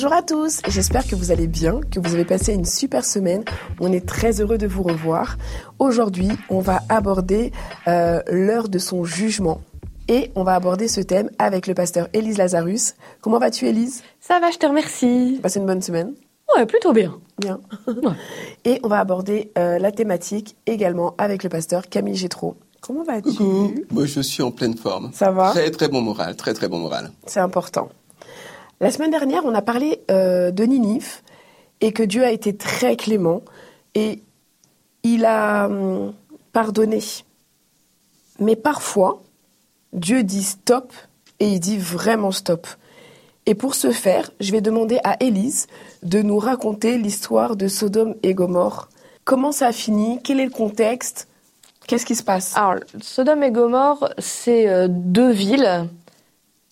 Bonjour à tous, j'espère que vous allez bien, que vous avez passé une super semaine. On est très heureux de vous revoir. Aujourd'hui, on va aborder euh, l'heure de son jugement. Et on va aborder ce thème avec le pasteur Élise Lazarus. Comment vas-tu Élise? Ça va, je te remercie. Passé une bonne semaine Ouais, plutôt bien. Bien. Et on va aborder euh, la thématique également avec le pasteur Camille Gétro. Comment vas-tu? Coucou, moi je suis en pleine forme. Ça va? Très très bon moral, très très bon moral. C'est important. La semaine dernière, on a parlé euh, de Ninive et que Dieu a été très clément et il a hum, pardonné. Mais parfois, Dieu dit stop et il dit vraiment stop. Et pour ce faire, je vais demander à Élise de nous raconter l'histoire de Sodome et Gomorre. Comment ça a fini? Quel est le contexte? Qu'est-ce qui se passe? Alors, Sodome et Gomorre, c'est euh, deux villes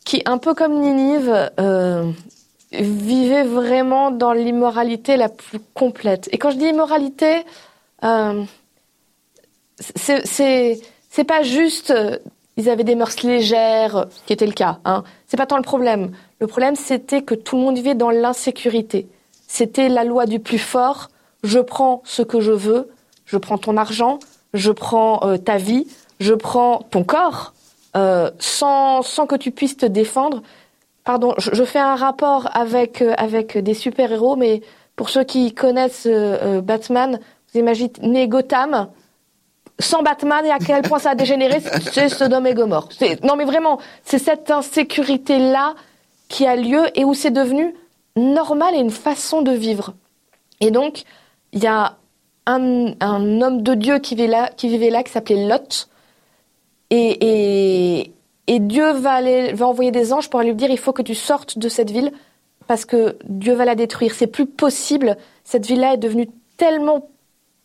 qui, un peu comme Ninive, euh, vivaient vraiment dans l'immoralité la plus complète. Et quand je dis immoralité, euh, c'est pas juste euh, ils avaient des mœurs légères, ce qui était le cas. Hein. C'est pas tant le problème. Le problème, c'était que tout le monde vivait dans l'insécurité. C'était la loi du plus fort. Je prends ce que je veux. Je prends ton argent. Je prends euh, ta vie. Je prends ton corps. Euh, sans, sans que tu puisses te défendre. Pardon, je, je fais un rapport avec, euh, avec des super-héros, mais pour ceux qui connaissent euh, Batman, vous imaginez Gotham sans Batman et à quel point ça a dégénéré, c'est Sodome et Gomorre. Non mais vraiment, c'est cette insécurité-là qui a lieu et où c'est devenu normal et une façon de vivre. Et donc, il y a un, un homme de Dieu qui vivait là, qui, vivait là, qui s'appelait Lot. Et, Dieu va envoyer des anges pour lui dire il faut que tu sortes de cette ville parce que Dieu va la détruire. C'est plus possible. Cette ville-là est devenue tellement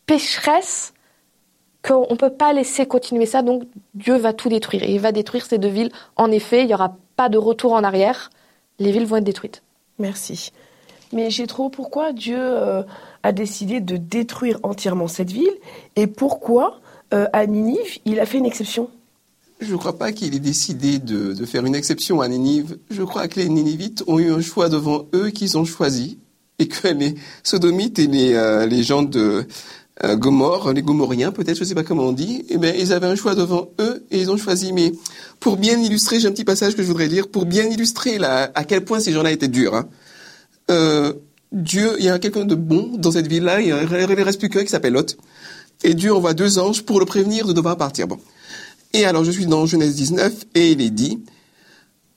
pécheresse qu'on ne peut pas laisser continuer ça. Donc Dieu va tout détruire. Et il va détruire ces deux villes. En effet, il n'y aura pas de retour en arrière. Les villes vont être détruites. Merci. Mais j'ai trop pourquoi Dieu euh, a décidé de détruire entièrement cette ville? Et pourquoi euh, à Ninive il a fait une exception? Je ne crois pas qu'il ait décidé de, de faire une exception à Ninive. Je crois que les Ninivites ont eu un choix devant eux qu'ils ont choisi et que les Sodomites et les, euh, les gens de euh, Gomorre, les Gomoriens peut-être, je ne sais pas comment on dit, eh bien, ils avaient un choix devant eux et ils ont choisi. Mais pour bien illustrer, j'ai un petit passage que je voudrais lire, pour bien illustrer à quel point ces gens-là étaient durs. Hein. Euh, Dieu, il y a quelqu'un de bon dans cette ville-là, il ne reste plus qu'un qui s'appelle Lot. Et Dieu envoie deux anges pour le prévenir de devoir partir. Bon. Et alors, je suis dans Genèse 19, et il est dit,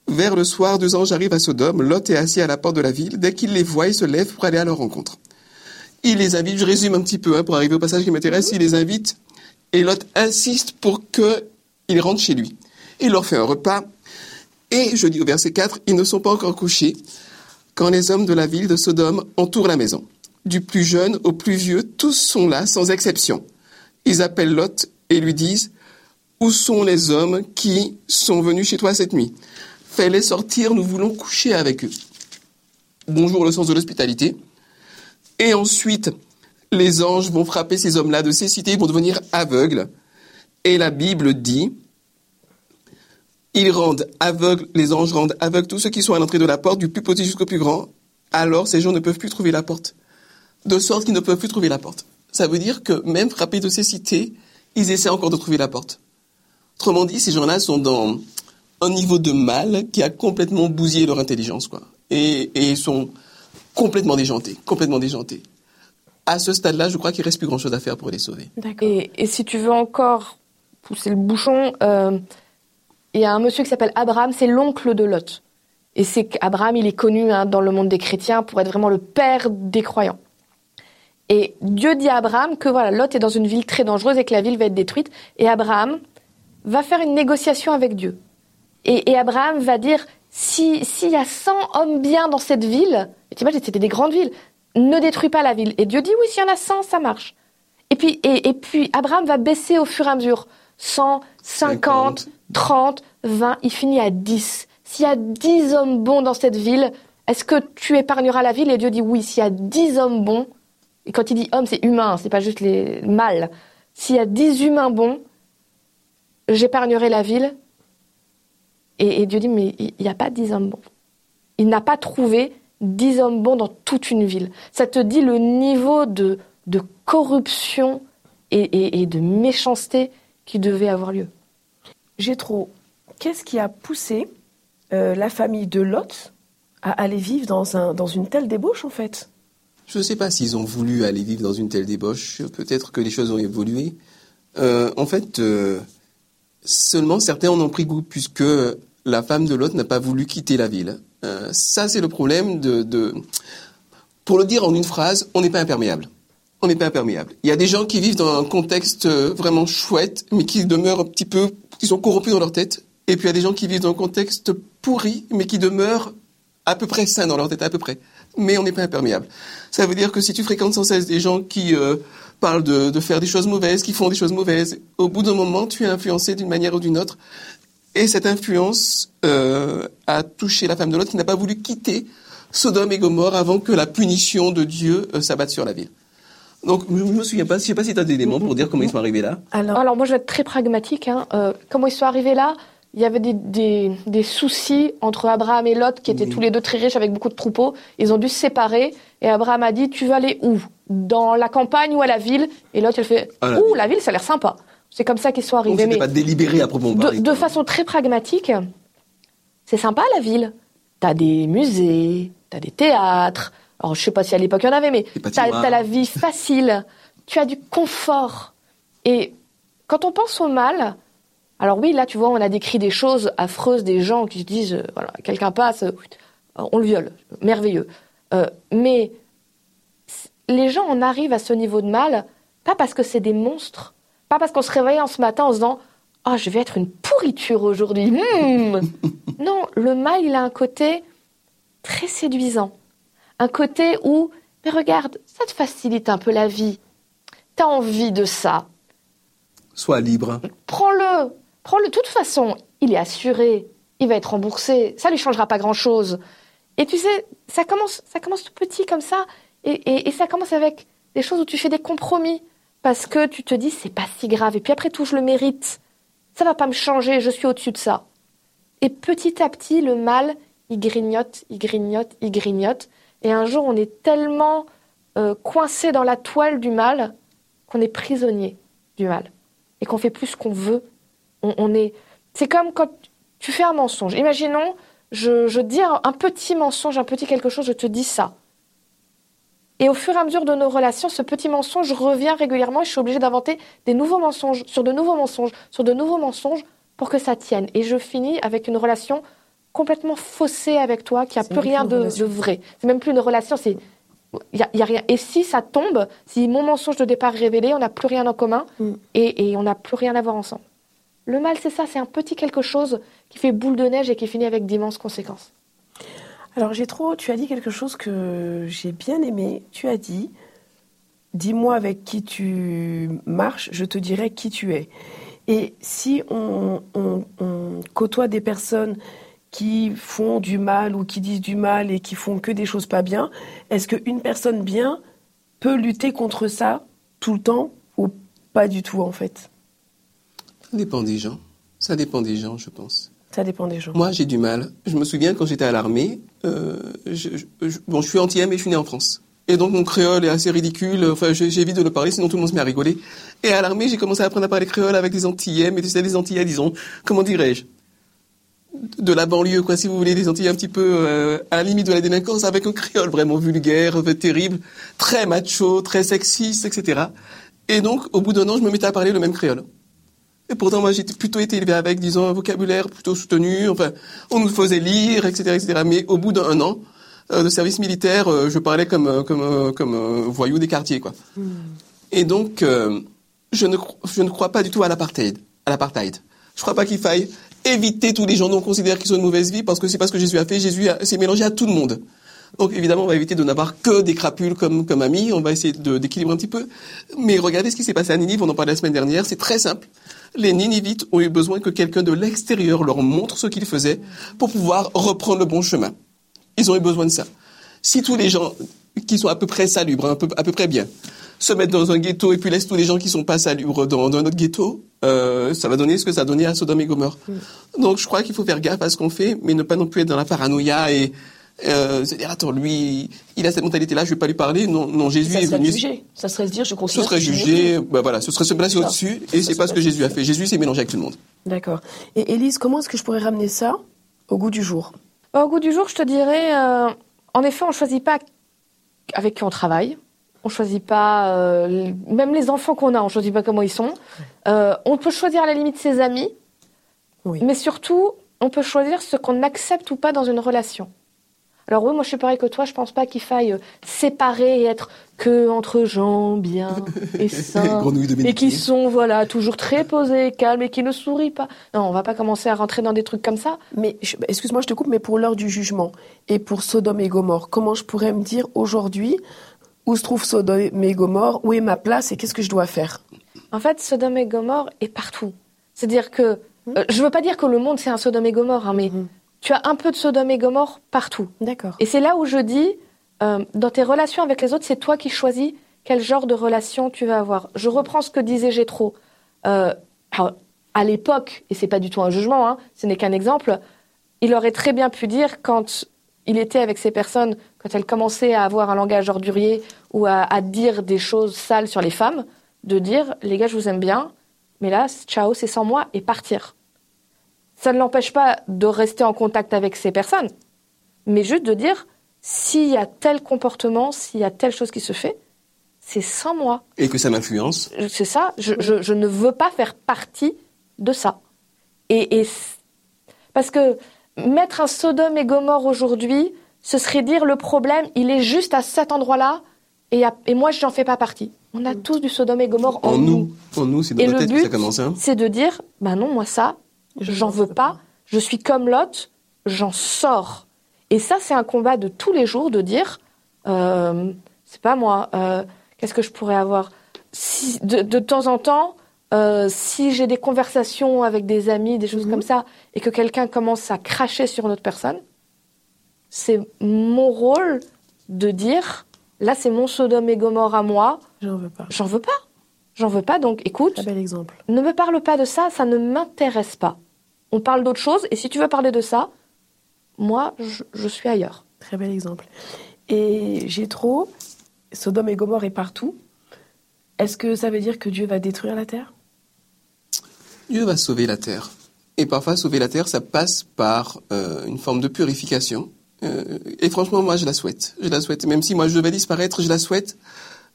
vers le soir, deux anges arrivent à Sodome, Lot est assis à la porte de la ville, dès qu'il les voit, il se lève pour aller à leur rencontre. Il les invite, je résume un petit peu, hein, pour arriver au passage qui m'intéresse, il les invite, et Lot insiste pour qu'ils rentrent chez lui. Il leur fait un repas, et je dis au verset 4, ils ne sont pas encore couchés, quand les hommes de la ville de Sodome entourent la maison. Du plus jeune au plus vieux, tous sont là, sans exception. Ils appellent Lot et lui disent, où sont les hommes qui sont venus chez toi cette nuit? Fais-les sortir, nous voulons coucher avec eux. Bonjour le sens de l'hospitalité. Et ensuite, les anges vont frapper ces hommes-là de cécité, ils vont devenir aveugles. Et la Bible dit, ils rendent aveugles, les anges rendent aveugles tous ceux qui sont à l'entrée de la porte, du plus petit jusqu'au plus grand. Alors ces gens ne peuvent plus trouver la porte. De sorte qu'ils ne peuvent plus trouver la porte. Ça veut dire que même frappés de cécité, ils essaient encore de trouver la porte. Autrement dit, ces gens-là sont dans un niveau de mal qui a complètement bousillé leur intelligence, quoi. Et, et ils sont complètement déjantés, complètement déjantés. À ce stade-là, je crois qu'il reste plus grand-chose à faire pour les sauver. Et, et si tu veux encore pousser le bouchon, euh, il y a un monsieur qui s'appelle Abraham, c'est l'oncle de Lot. Et c'est qu'Abraham, il est connu hein, dans le monde des chrétiens pour être vraiment le père des croyants. Et Dieu dit à Abraham que voilà, Lot est dans une ville très dangereuse et que la ville va être détruite. Et Abraham va faire une négociation avec Dieu. Et, et Abraham va dire si s'il y a 100 hommes bien dans cette ville, et t'imagines, c'était des grandes villes, ne détruis pas la ville. Et Dieu dit oui, s'il y en a 100, ça marche. Et puis, et, et puis Abraham va baisser au fur et à mesure. 100, 50, 30, 20, il finit à 10. S'il y a 10 hommes bons dans cette ville, est-ce que tu épargneras la ville? Et Dieu dit oui, s'il y a 10 hommes bons, et quand il dit homme, c'est humain, c'est pas juste les mâles. S'il y a 10 humains bons, j'épargnerai la ville. Et, et Dieu dit, mais il n'y a pas 10 hommes bons. Il n'a pas trouvé 10 hommes bons dans toute une ville. Ça te dit le niveau de, de corruption et, et- et de méchanceté qui devait avoir lieu. Jétro, qu'est-ce qui a poussé euh, la famille de Lot à aller vivre dans, un, dans une telle débauche, en fait? Je ne sais pas s'ils ont voulu aller vivre dans une telle débauche. Peut-être que les choses ont évolué. Euh, en fait, euh, seulement certains en ont pris goût, puisque la femme de l'autre n'a pas voulu quitter la ville. Euh, ça, c'est le problème de, de... Pour le dire en une phrase, on n'est pas imperméable. On n'est pas imperméable. Il y a des gens qui vivent dans un contexte vraiment chouette, mais qui demeurent un petit peu, qui sont corrompus dans leur tête. Et puis il y a des gens qui vivent dans un contexte pourri, mais qui demeurent à peu près sains dans leur tête, à peu près. Mais on n'est pas imperméable. Ça veut dire que si tu fréquentes sans cesse des gens qui euh, parlent de, de faire des choses mauvaises, qui font des choses mauvaises, au bout d'un moment, tu es influencé d'une manière ou d'une autre. Et cette influence euh, a touché la femme de l'autre qui n'a pas voulu quitter Sodome et Gomorre avant que la punition de Dieu euh, s'abatte sur la ville. Donc, je me souviens pas, je sais pas si tu as des éléments pour dire comment ils sont arrivés là. Alors, Alors moi je vais être très pragmatique. Hein. Euh, comment ils sont arrivés là? Il y avait des, des, des soucis entre Abraham et Lot qui étaient Oui. tous les deux très riches avec beaucoup de troupeaux. Ils ont dû se séparer et Abraham a dit tu veux aller où? Dans la campagne ou à la ville? Et Lot elle fait la ouh ville. la ville ça a l'air sympa. C'est comme ça qu'ils sont arrivés. Mais pas délibéré à proprement de, de façon très pragmatique, c'est sympa la ville. T'as des musées, t'as des théâtres. Alors je sais pas si à l'époque il y en avait, mais t'as t'as la vie facile. tu as du confort. Et quand on pense au mal, alors oui, là tu vois, on a décrit des choses affreuses, des gens qui se disent, euh, voilà, quelqu'un passe, euh, on le viole, merveilleux. Euh, mais les gens en arrivent à ce niveau de mal, pas parce que c'est des monstres, pas parce qu'on se réveille en ce matin en se disant Oh, je vais être une pourriture aujourd'hui. Hmm. non, le mal, il a un côté très séduisant. Un côté où, mais regarde, ça te facilite un peu la vie. T'as envie de ça. Sois libre. Prends-le. Prends-le. De toute façon, il est assuré. Il va être remboursé. Ça lui changera pas grand-chose. Et tu sais, ça commence, ça commence tout petit comme ça. Et ça commence avec des choses où tu fais des compromis. Parce que tu te dis, c'est pas si grave. Et puis après tout, je le mérite. Ça va pas me changer. Je suis au-dessus de ça. Et petit à petit, le mal, il grignote, il grignote, il grignote. Et un jour, on est tellement euh, coincé dans la toile du mal qu'on est prisonnier du mal et qu'on fait plus ce qu'on veut. On, on est. C'est comme quand tu fais un mensonge. Imaginons, je, je dis un, un petit mensonge, un petit quelque chose, je te dis ça. Et au fur et à mesure de nos relations, ce petit mensonge revient régulièrement et je suis obligée d'inventer des nouveaux mensonges, sur de nouveaux mensonges, sur de nouveaux mensonges pour que ça tienne. Et je finis avec une relation complètement faussée avec toi, qui a C'est plus rien de, vrai. C'est même plus une relation, c'est. Il y a, y a rien. Et si ça tombe, si mon mensonge de départ est révélé, on n'a plus rien en commun Mm. et, et on n'a plus rien à voir ensemble. Le mal, c'est ça, c'est un petit quelque chose qui fait boule de neige et qui finit avec d'immenses conséquences. Alors, Gétro, tu as dit quelque chose que j'ai bien aimé. Tu as dit Dis-moi avec qui tu marches, je te dirai qui tu es. Et si on côtoie des personnes qui font du mal ou qui disent du mal et qui font que des choses pas bien, est-ce qu'une personne bien peut lutter contre ça tout le temps ou pas du tout en fait? Ça dépend des gens. Ça dépend des gens, je pense. Ça dépend des gens. Moi, j'ai du mal. Je me souviens quand j'étais à l'armée, euh, je, je- bon, je suis antillais, mais je suis né en France. Et donc mon créole est assez ridicule. Enfin, j'évite de le parler, sinon tout le monde se met à rigoler. Et à l'armée, j'ai commencé à apprendre à parler créole avec des antillais, mais sais, des antillais, disons, comment dirais-je? De la banlieue, quoi, si vous voulez, des Antillais un petit peu euh, à la limite de la délinquance, avec un créole vraiment vulgaire, euh, terrible, très macho, très sexiste, etc. Et donc, au bout d'un an, je me mettais à parler le même créole. Et pourtant, moi, j'ai plutôt été élevé avec, disons, un vocabulaire plutôt soutenu. Enfin, on nous faisait lire, etc., etc. Mais au bout d'un an euh, de service militaire, euh, je parlais comme euh, comme euh, comme euh, voyou des quartiers, quoi. Et donc, je ne je ne crois pas du tout à l'apartheid. À l'apartheid. Je crois pas qu'il faille éviter tous les gens dont on considère qu'ils ont une mauvaise vie parce que c'est pas ce que Jésus a fait. Jésus s'est mélangé à tout le monde. Donc évidemment, on va éviter de n'avoir que des crapules comme, comme amis. On va essayer d'équilibrer un petit peu. Mais regardez ce qui s'est passé à Ninive. On en parlait la semaine dernière. C'est très simple. Les Ninivites ont eu besoin que quelqu'un de l'extérieur leur montre ce qu'ils faisaient pour pouvoir reprendre le bon chemin. Ils ont eu besoin de ça. Si tous les gens qui sont à peu près salubres, à peu, à peu près bien, se mettent dans un ghetto et puis laissent tous les gens qui sont pas salubres dans, dans notre ghetto, euh, ça va donner ce que ça a donné à Sodome et Gomorre. Donc je crois qu'il faut faire gaffe à ce qu'on fait, mais ne pas non plus être dans la paranoïa et euh, se dire attends lui il a cette mentalité là je vais pas lui parler. Non non Jésus ça est venu jugé. ça serait se dire je considère ce serait jugé. bah voilà ce serait se placer au-dessus et c'est pas ce que Jésus a fait. Jésus s'est mélangé avec tout le monde. D'accord. Et Élise comment est-ce que je pourrais ramener ça au goût du jour? Au goût du jour je te dirais euh, en effet on choisit pas avec qui on travaille. On choisit pas euh, même les enfants qu'on a on choisit pas comment ils sont. Euh, on peut choisir à la limite ses amis oui. mais surtout on peut choisir ce qu'on accepte ou pas dans une relation alors oui, moi je suis pareil que toi, je pense pas qu'il faille euh, séparer et être que entre gens bien et sains et qui sont voilà toujours très posés, calmes et qui ne sourient pas. Non, on va pas commencer à rentrer dans des trucs comme ça. Mais excuse-moi, je te coupe, mais pour l'heure du jugement et pour Sodome et Gomorre, comment je pourrais me dire aujourd'hui où se trouve Sodome et Gomorre, où est ma place et qu'est-ce que je dois faire? En fait, Sodome et Gomorre est partout. C'est-à-dire que hmm. euh, je veux pas dire que le monde c'est un Sodome et Gomorre, hein, mais hmm tu as un peu de Sodome et Gomorre partout. D'accord. Et c'est là où je dis, euh, dans tes relations avec les autres, c'est toi qui choisis quel genre de relation tu vas avoir. Je reprends ce que disait Gétro. Euh, à l'époque, et c'est pas du tout un jugement, hein, ce n'est qu'un exemple, il aurait très bien pu dire quand il était avec ces personnes, quand elles commençaient à avoir un langage ordurier ou à, à dire des choses sales sur les femmes, de dire les gars, je vous aime bien, mais là, ciao, c'est sans moi, et partir ça ne l'empêche pas de rester en contact avec ces personnes, mais juste de dire s'il y a tel comportement, s'il y a telle chose qui se fait, c'est sans moi. Et que ça m'influence. C'est ça. Je, ne veux pas faire partie de ça. Et, parce que mettre un Sodome et Gomorre aujourd'hui, ce serait dire le problème, il est juste à cet endroit-là, et, et moi, je n'en fais pas partie. On a mm. tous du Sodome et Gomorre en, nous. En nous, c'est dans notre tête que ça commence. Hein. C'est de dire, bah non, moi ça, j'en veux pas, je suis comme Lot, j'en sors. Et ça, c'est un combat de tous les jours de dire, euh, c'est pas moi, euh, qu'est-ce que je pourrais avoir? Si, de, temps en temps, euh, si j'ai des conversations avec des amis, des choses mhm. comme ça, et que quelqu'un commence à cracher sur une autre personne, c'est mon rôle de dire, là, c'est mon Sodome et Gomorre à moi. J'en veux pas. J'en veux pas. J'en veux pas, donc écoute. Un bel exemple. Ne me parle pas de ça, ça ne m'intéresse pas on parle d'autre chose, et si tu veux parler de ça, moi, je, suis ailleurs. Très bel exemple. Et j'ai trop, Sodome et Gomorre est partout. Est-ce que ça veut dire que Dieu va détruire la terre? Dieu va sauver la terre. Et parfois, sauver la terre, ça passe par euh, une forme de purification. Euh, et franchement, moi, je la souhaite. Je la souhaite. Même si moi, je devais disparaître, je la souhaite.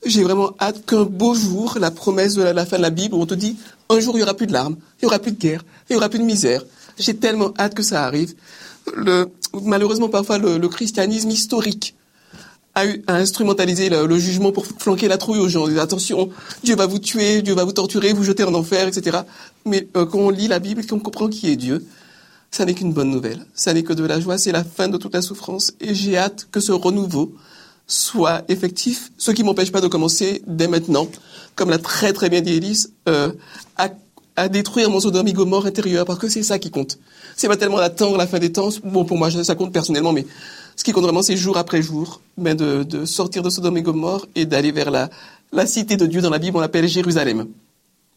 J'ai vraiment hâte qu'un beau jour, la promesse de la fin de la Bible, où on te dit, un jour, il y aura plus de larmes, il y aura plus de guerre, il y aura plus de misère. J'ai tellement hâte que ça arrive. Le, malheureusement, parfois, le, christianisme historique a, eu, a instrumentalisé le, jugement pour flanquer la trouille aux gens. Attention, Dieu va vous tuer, Dieu va vous torturer, vous jeter en enfer, etc. Mais euh, quand on lit la Bible, qu'on comprend qui est Dieu, ça n'est qu'une bonne nouvelle. Ça n'est que de la joie, c'est la fin de toute la souffrance. Et j'ai hâte que ce renouveau soit effectif, ce qui m'empêche pas de commencer dès maintenant, comme l'a très très bien dit Élise, euh, à, à, détruire mon Gomorre intérieur, parce que c'est ça qui compte. C'est pas tellement d'attendre la fin des temps, bon pour moi ça compte personnellement, mais ce qui compte vraiment c'est jour après jour, mais de, de sortir de Sodome et Gomorre et d'aller vers la, la cité de Dieu dans la Bible, on l'appelle Jérusalem.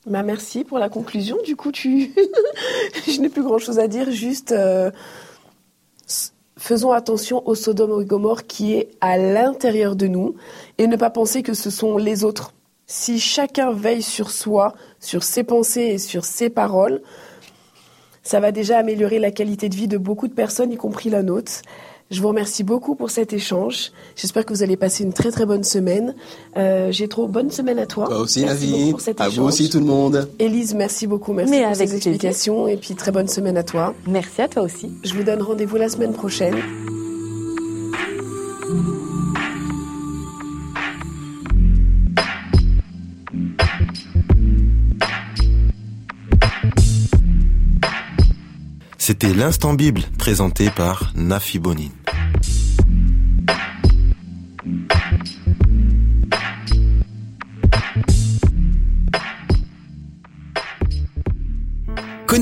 Bah merci pour la conclusion. Du coup, tu, je n'ai plus grand chose à dire. Juste, euh, faisons attention au Sodome et Gomorre qui est à l'intérieur de nous et ne pas penser que ce sont les autres. Si chacun veille sur soi, sur ses pensées et sur ses paroles, ça va déjà améliorer la qualité de vie de beaucoup de personnes, y compris la nôtre. Je vous remercie beaucoup pour cet échange. J'espère que vous allez passer une très très bonne semaine. Euh, J'ai trop bonne semaine à toi. Toi aussi, Navi. À vous aussi, tout le monde. Élise, merci beaucoup. Merci pour ces explications et puis très bonne semaine à toi. Merci à toi aussi. Je vous donne rendez-vous la semaine prochaine. C'était l'instant Bible présenté par Nafi Bonin.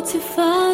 to find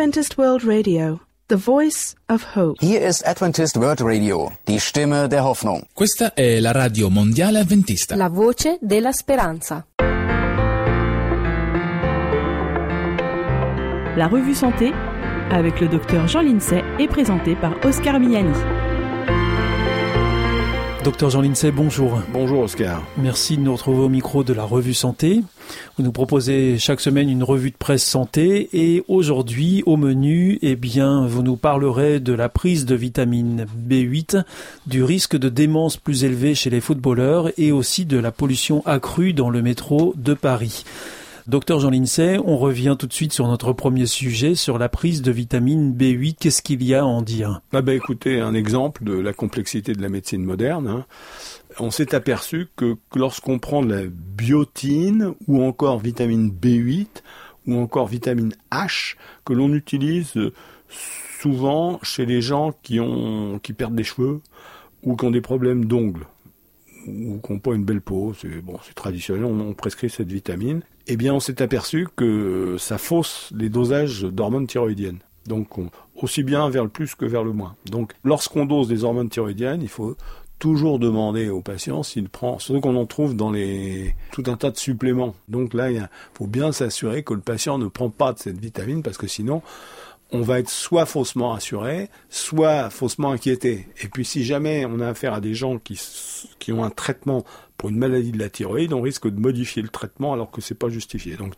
Adventist World Radio, the voice of hope. Hier ist Adventist World Radio, die Stimme der Hoffnung. Questa è la radio mondiale adventista. La voce della speranza. La revue Santé avec le docteur Jean Lincey est présentée par Oscar Miani. Docteur Jean Lincey, bonjour. Bonjour Oscar. Merci de nous retrouver au micro de la revue Santé. Vous nous proposez chaque semaine une revue de presse santé et aujourd'hui au menu, eh bien, vous nous parlerez de la prise de vitamine B8, du risque de démence plus élevé chez les footballeurs et aussi de la pollution accrue dans le métro de Paris. Docteur Jean Lincey, on revient tout de suite sur notre premier sujet, sur la prise de vitamine B8. Qu'est-ce qu'il y a à en dire? Ah ben, Écoutez, un exemple de la complexité de la médecine moderne. Hein. On s'est aperçu que lorsqu'on prend de la biotine ou encore vitamine B8 ou encore vitamine H, que l'on utilise souvent chez les gens qui perdent des cheveux ou qui ont des problèmes d'ongles ou qui n'ont pas une belle peau, c'est bon, c'est traditionnel, on, prescrit cette vitamine. Eh bien, on s'est aperçu que ça fausse les dosages d'hormones thyroïdiennes. Donc, on, aussi bien vers le plus que vers le moins. Donc, lorsqu'on dose des hormones thyroïdiennes, il faut toujours demander au patient s'il prend, surtout qu'on en trouve dans les tout un tas de suppléments. Donc là, il faut bien s'assurer que le patient ne prend pas de cette vitamine parce que sinon, on va être soit faussement assuré, soit faussement inquiété. Et puis si jamais on a affaire à des gens qui, qui ont un traitement pour une maladie de la thyroïde, on risque de modifier le traitement alors que c'est pas justifié. Donc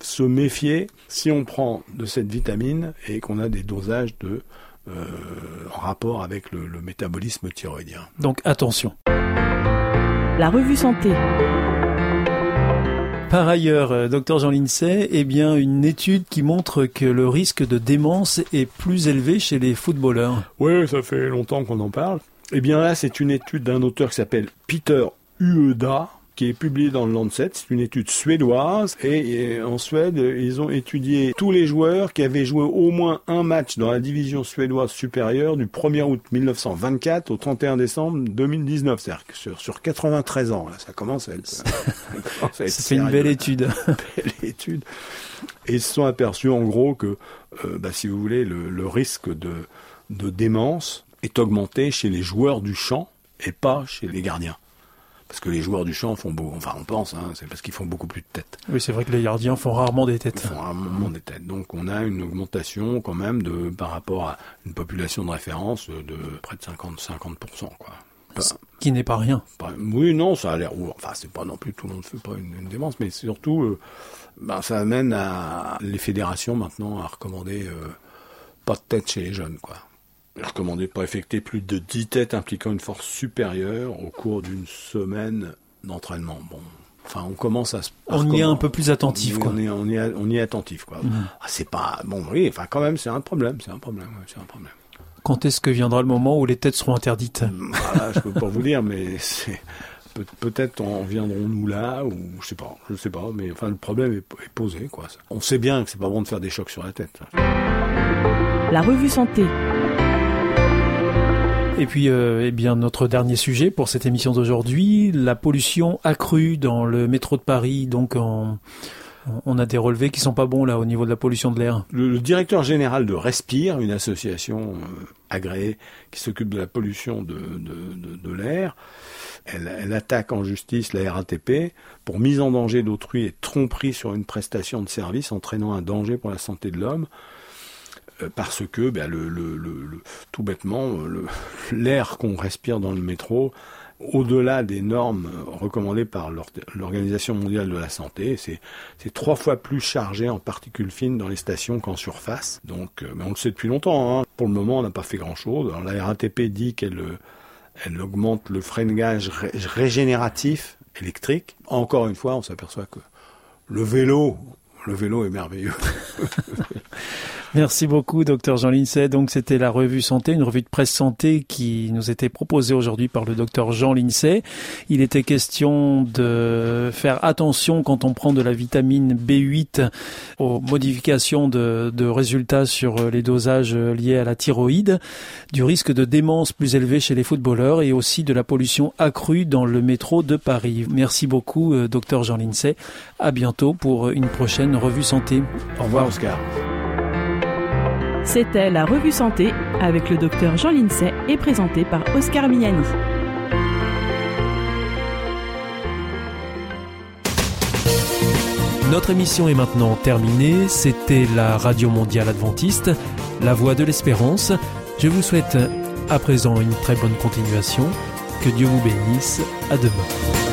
se méfier si on prend de cette vitamine et qu'on a des dosages de euh, en rapport avec le, le métabolisme thyroïdien. Donc attention. La revue santé. Par ailleurs, euh, docteur Jean Lincey, eh bien, une étude qui montre que le risque de démence est plus élevé chez les footballeurs. Oui, ça fait longtemps qu'on en parle. Eh bien là, c'est une étude d'un auteur qui s'appelle Peter Ueda, qui est publiée dans le Lancet. C'est une étude suédoise. Et, et, en Suède, ils ont étudié tous les joueurs qui avaient joué au moins un match dans la division suédoise supérieure du 1er août 1924 au 31 décembre 2019. C'est-à-dire que sur, sur 93 ans, là, ça commence à être... ça C'est une belle étude. belle étude. Et ils se sont aperçus en gros que, euh, bah, si vous voulez, le, le risque de, de démence est augmenté chez les joueurs du champ et pas chez les gardiens. Parce que les joueurs du champ font beaucoup, enfin on pense, hein, c'est parce qu'ils font beaucoup plus de têtes. Oui, c'est vrai que les gardiens font rarement des têtes. Ils font rarement des têtes. Donc on a une augmentation quand même de par rapport à une population de référence de près de 50-50%. quoi. Ce qui n'est pas rien. Pas, oui, non, ça a l'air. Enfin, c'est pas non plus tout le monde ne fait pas une, une démence, mais surtout, euh, ben, ça amène à les fédérations maintenant à recommander euh, pas de tête chez les jeunes, quoi recommandé de pas effectuer plus de 10 têtes impliquant une force supérieure au cours d'une semaine d'entraînement. Bon, enfin, on commence à se. On y est un peu plus attentif, on, quoi. On est, on, est, on y est attentif, quoi. Mmh. Ah, c'est pas. Bon, oui, enfin, quand même, c'est un problème, c'est un problème, c'est un problème. Quand est-ce que viendra le moment où les têtes seront interdites? Voilà, Je peux pas vous dire, mais c'est. Pe peut-être en viendrons-nous là, ou je sais pas, je sais pas, mais enfin le problème est, est posé, quoi. On sait bien que c'est pas bon de faire des chocs sur la tête. La revue santé. Et puis, euh, eh bien, notre dernier sujet pour cette émission d'aujourd'hui, la pollution accrue dans le métro de Paris. Donc, on a des relevés qui sont pas bons là au niveau de la pollution de l'air. Le, directeur général de Respire, une association euh, agréée qui s'occupe de la pollution de l'air, elle, elle, attaque en justice la RATP pour mise en danger d'autrui et tromperie sur une prestation de service entraînant un danger pour la santé de l'homme parce que ben, tout bêtement l'air qu'on respire dans le métro au-delà des normes recommandées par l'Organisation mondiale de la santé, c'est trois fois plus chargé en particules fines dans les stations qu'en surface. Donc, mais on le sait depuis longtemps. Hein. Pour le moment, on n'a pas fait grand-chose. La RATP dit qu'elle elle augmente le freinage ré régénératif électrique. Encore une fois, on s'aperçoit que le vélo, le vélo est merveilleux. Merci beaucoup, docteur Jean Lincey. Donc, c'était la revue santé, une revue de presse santé qui nous était proposée aujourd'hui par le docteur Jean Lincey. Il était question de faire attention quand on prend de la vitamine B8 aux modifications de, de résultats sur les dosages liés à la thyroïde, du risque de démence plus élevé chez les footballeurs et aussi de la pollution accrue dans le métro de Paris. Merci beaucoup, docteur Jean Lincey. À bientôt pour une prochaine revue santé. Au revoir, Oscar. C'était la revue santé avec le docteur Jean Lincey et présenté par Oscar Miani. Notre émission est maintenant terminée. C'était la Radio Mondiale Adventiste, la voix de l'espérance. Je vous souhaite à présent une très bonne continuation. Que Dieu vous bénisse. À demain.